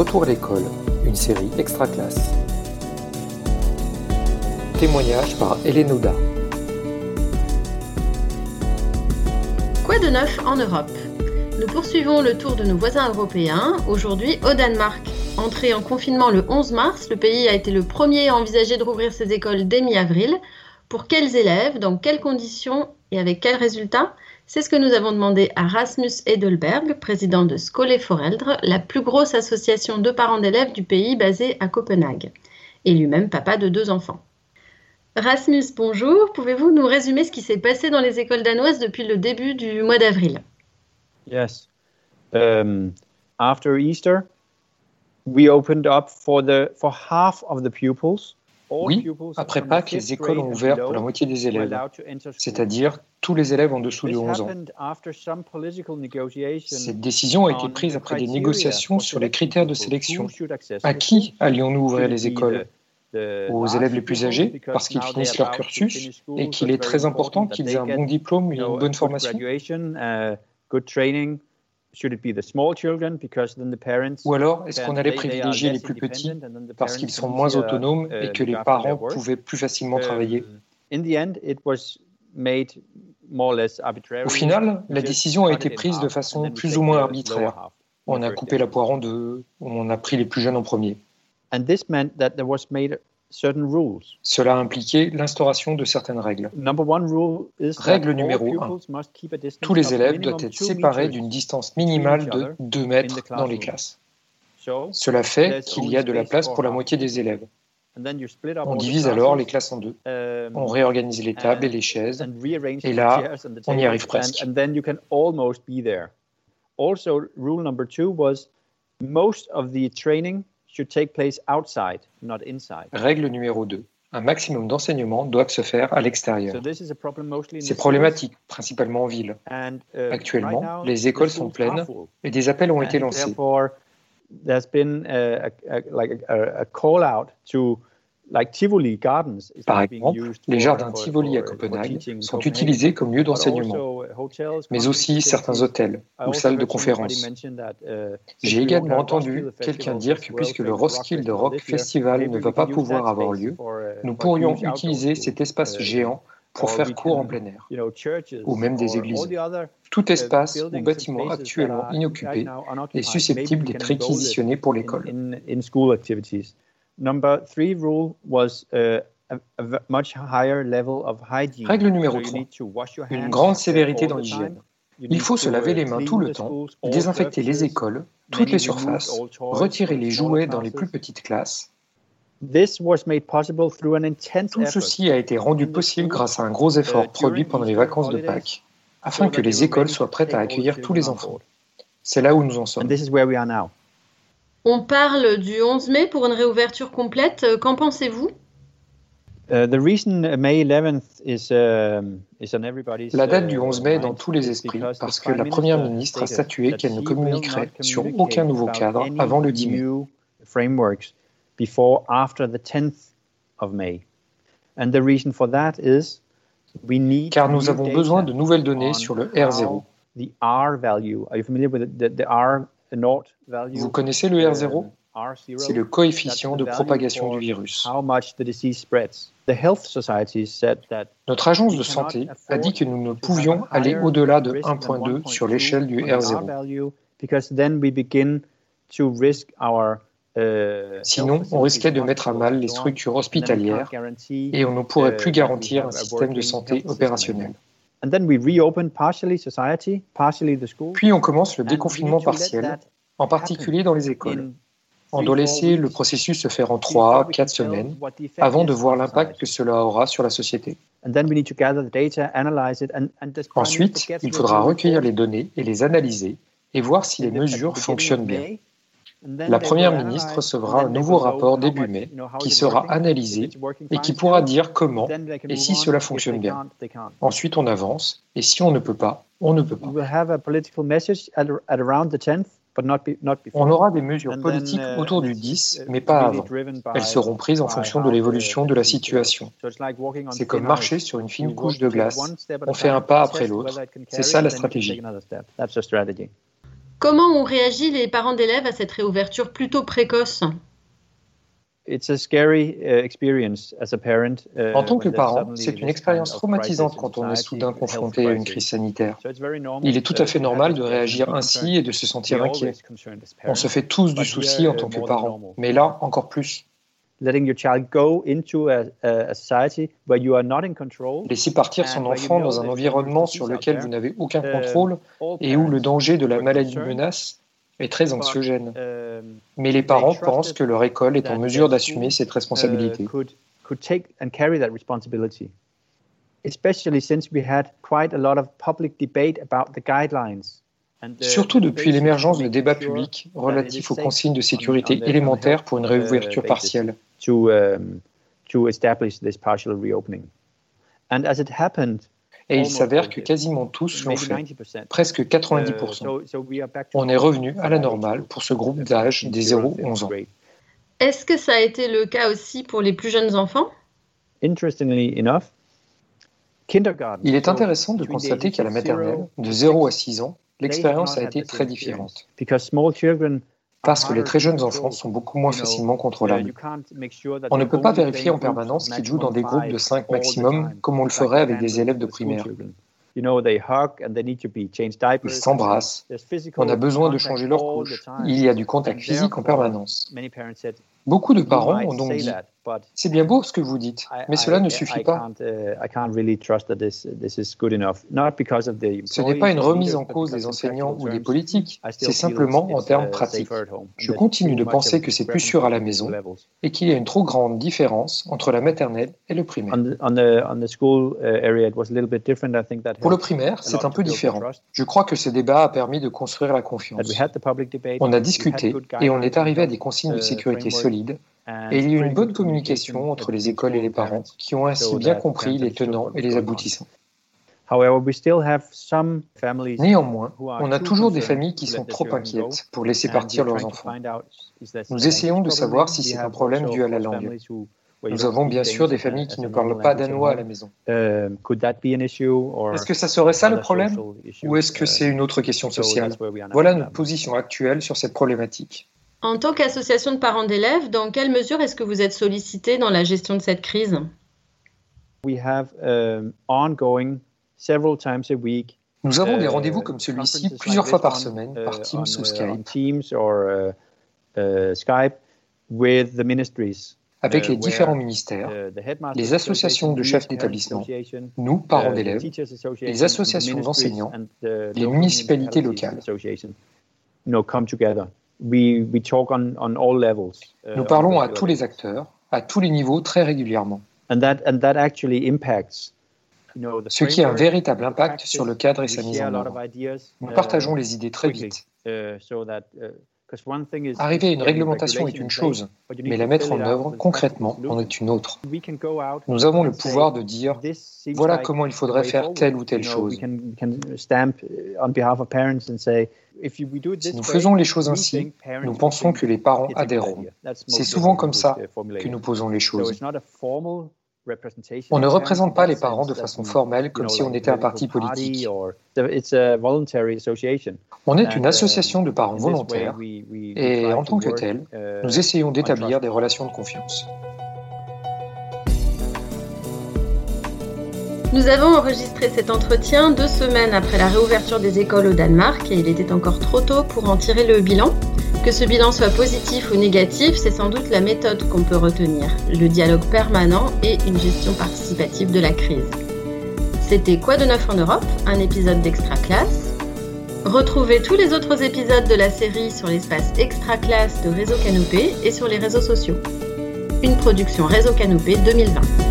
Retour à l'école, une série extra classe. Témoignage par Hélène Ouda. Quoi de neuf en Europe? Nous poursuivons le tour de nos voisins européens, aujourd'hui au Danemark. Entré en confinement le 11 mars, le pays a été le premier à envisager de rouvrir ses écoles dès mi-avril. Pour quels élèves, dans quelles conditions? Et avec quels résultats? C'est ce que nous avons demandé à Rasmus Edelberg, président de Foreldre, la plus grosse association de parents d'élèves du pays basée à Copenhague, et lui-même papa de deux enfants. Rasmus, bonjour. Pouvez-vous nous résumer ce qui s'est passé dans les écoles danoises depuis le début du mois d'avril? Yes. Um, after Easter, we opened up for the for half of the pupils oui, après Pâques, les écoles ont ouvert pour la moitié des élèves, c'est-à-dire tous les élèves en dessous de 11 ans. Cette décision a été prise après des négociations sur les critères de sélection. À qui allions-nous ouvrir les écoles? aux élèves les plus âgés parce qu'ils finissent leur cursus et qu'il est très important qu'ils aient un bon diplôme et une bonne formation ou alors, est-ce qu'on allait privilégier les plus petits parce qu'ils sont moins autonomes et uh, que les parents pouvaient plus facilement um, travailler? Au final, la décision a été prise de façon plus ou moins arbitraire. On a coupé la poire en deux, on a pris les plus jeunes en premier. Cela a impliqué l'instauration de certaines règles. Règle numéro 1. Tous les élèves doivent être séparés d'une distance minimale de 2 mètres dans les classes. Cela fait qu'il y a de la place pour la moitié des élèves. On divise alors les classes en deux. Um, on réorganise les tables et les chaises. Et là, on y arrive presque. Also, rule number two was most of the training Règle numéro 2. Un maximum d'enseignements doivent se faire à l'extérieur. C'est problématique, principalement en ville. Uh, Actuellement, les écoles sont pleines et des appels ont été lancés. Par exemple, les jardins Tivoli à Copenhague sont utilisés comme lieu d'enseignement, mais aussi certains hôtels ou salles de conférence. J'ai également entendu quelqu'un dire que puisque le Roskilde Rock Festival ne va pas pouvoir avoir lieu, nous pourrions utiliser cet espace géant pour faire cours en plein air, ou même des églises. Tout espace ou bâtiment actuellement inoccupé est susceptible d'être réquisitionné pour l'école. Règle numéro 3. Une grande sévérité dans l'hygiène. Il faut se laver les mains tout le temps, désinfecter les écoles, toutes les surfaces, retirer les jouets dans les plus petites classes. Tout ceci a été rendu possible grâce à un gros effort produit pendant les vacances de Pâques, afin que les écoles soient prêtes à accueillir tous les enfants. C'est là où nous en sommes. On parle du 11 mai pour une réouverture complète. Euh, qu'en pensez-vous? Uh, la date du 11 mai est dans tous les esprits parce que la Première ministre a statué qu'elle ne communiquerait sur aucun nouveau cadre avant le 10 mai. Car nous avons besoin de nouvelles données sur le R0. Vous connaissez le R0 C'est le coefficient de propagation du virus. Notre agence de santé a dit que nous ne pouvions aller au-delà de 1.2 sur l'échelle du R0. Uh, Sinon, on risquait de mettre à mal les structures hospitalières et on ne pourrait plus garantir un système de santé opérationnel. Puis on commence le déconfinement partiel en particulier dans les écoles. On doit laisser le processus se faire en trois, quatre semaines avant de voir l'impact que cela aura sur la société. Ensuite, il faudra recueillir les données et les analyser et voir si les mesures fonctionnent bien. La Première ministre recevra un nouveau rapport début mai qui sera analysé et qui pourra dire comment et si cela fonctionne bien. Ensuite, on avance et si on ne peut pas, on ne peut pas. On aura des mesures politiques uh, autour du 10, mais pas avant. Elles seront prises en fonction de l'évolution de la situation. C'est comme marcher sur une fine couche de glace. On fait un pas après l'autre. C'est ça la stratégie. Comment ont réagi les parents d'élèves à cette réouverture plutôt précoce? Uh, uh, en tant que parent, c'est une expérience traumatisante quand on est soudain confronté à une crise sanitaire. Il est tout à fait normal de réagir ainsi et de se sentir inquiet. On se fait tous du souci en tant que parent, mais là, encore plus. Laisser partir son enfant dans un environnement sur lequel vous n'avez aucun um, contrôle et où le danger de la maladie menace est très anxiogène. Euh, Mais les parents pensent que leur école est en mesure d'assumer cette responsabilité. Surtout depuis l'émergence de débats publics relatifs aux consignes de sécurité élémentaires pour une réouverture partielle. And as it happened, et il s'avère que quasiment tous l'ont fait, presque 90%. On est revenu à la normale pour ce groupe d'âge des 0-11 ans. Est-ce que ça a été le cas aussi pour les plus jeunes enfants? Il est intéressant de constater qu'à la maternelle, de 0 à 6 ans, l'expérience a été très différente parce que les très jeunes enfants sont beaucoup moins facilement contrôlables. On ne peut pas vérifier en permanence qu'ils jouent dans des groupes de 5 maximum comme on le ferait avec des élèves de primaire. Ils s'embrassent. On a besoin de changer leur couche. Il y a du contact physique en permanence. Beaucoup de parents ont donc dit c'est bien beau ce que vous dites, mais cela ne suffit pas. Ce n'est pas une remise en cause des enseignants ou des politiques, c'est simplement en termes uh, pratiques. Je continue de penser que c'est plus sûr à la maison et qu'il y a une trop grande différence entre la maternelle et le primaire. Pour le primaire, c'est un peu différent. Je crois que ce débat a permis de construire la confiance. On a discuté et on est arrivé à des consignes de uh, sécurité solides et il y a eu une bonne communication entre les écoles et les parents qui ont ainsi bien compris les tenants et les aboutissants. Néanmoins, on a toujours des familles qui sont trop inquiètes pour laisser partir leurs enfants. Nous essayons de savoir si c'est un problème dû à la langue. Nous avons bien sûr des familles qui ne parlent pas danois à la maison. Um, est-ce que ça serait ça le problème Ou est-ce que c'est une autre question sociale Voilà notre position actuelle sur cette problématique. En tant qu'association de parents d'élèves, dans quelle mesure est-ce que vous êtes sollicité dans la gestion de cette crise? Nous avons des rendez-vous comme celui-ci plusieurs fois par semaine par uh, Teams ou uh, Skype, avec les différents ministères, les associations de chefs d'établissement, nous, parents d'élèves, les associations d'enseignants, les municipalités locales. Nous parlons à tous les acteurs, à tous les niveaux, très régulièrement. Ce qui a un véritable impact sur le cadre et sa mise en œuvre. Nous partageons les idées très vite. Arriver à une réglementation est une chose, mais la mettre en œuvre concrètement en est une autre. Nous avons le pouvoir de dire voilà comment il faudrait faire telle ou telle chose. Si nous faisons les choses ainsi, nous pensons que les parents adhéreront. C'est souvent comme ça que nous posons les choses. On ne représente pas les parents de façon formelle comme si on était un parti politique. On est une association de parents volontaires et en tant que tel, uh, nous essayons d'établir des relations de confiance. Nous avons enregistré cet entretien deux semaines après la réouverture des écoles au Danemark et il était encore trop tôt pour en tirer le bilan. Que ce bilan soit positif ou négatif, c'est sans doute la méthode qu'on peut retenir, le dialogue permanent et une gestion participative de la crise. C'était Quoi de neuf en Europe, un épisode d'Extra Classe. Retrouvez tous les autres épisodes de la série sur l'espace Extra Classe de Réseau Canopé et sur les réseaux sociaux. Une production Réseau Canopé 2020.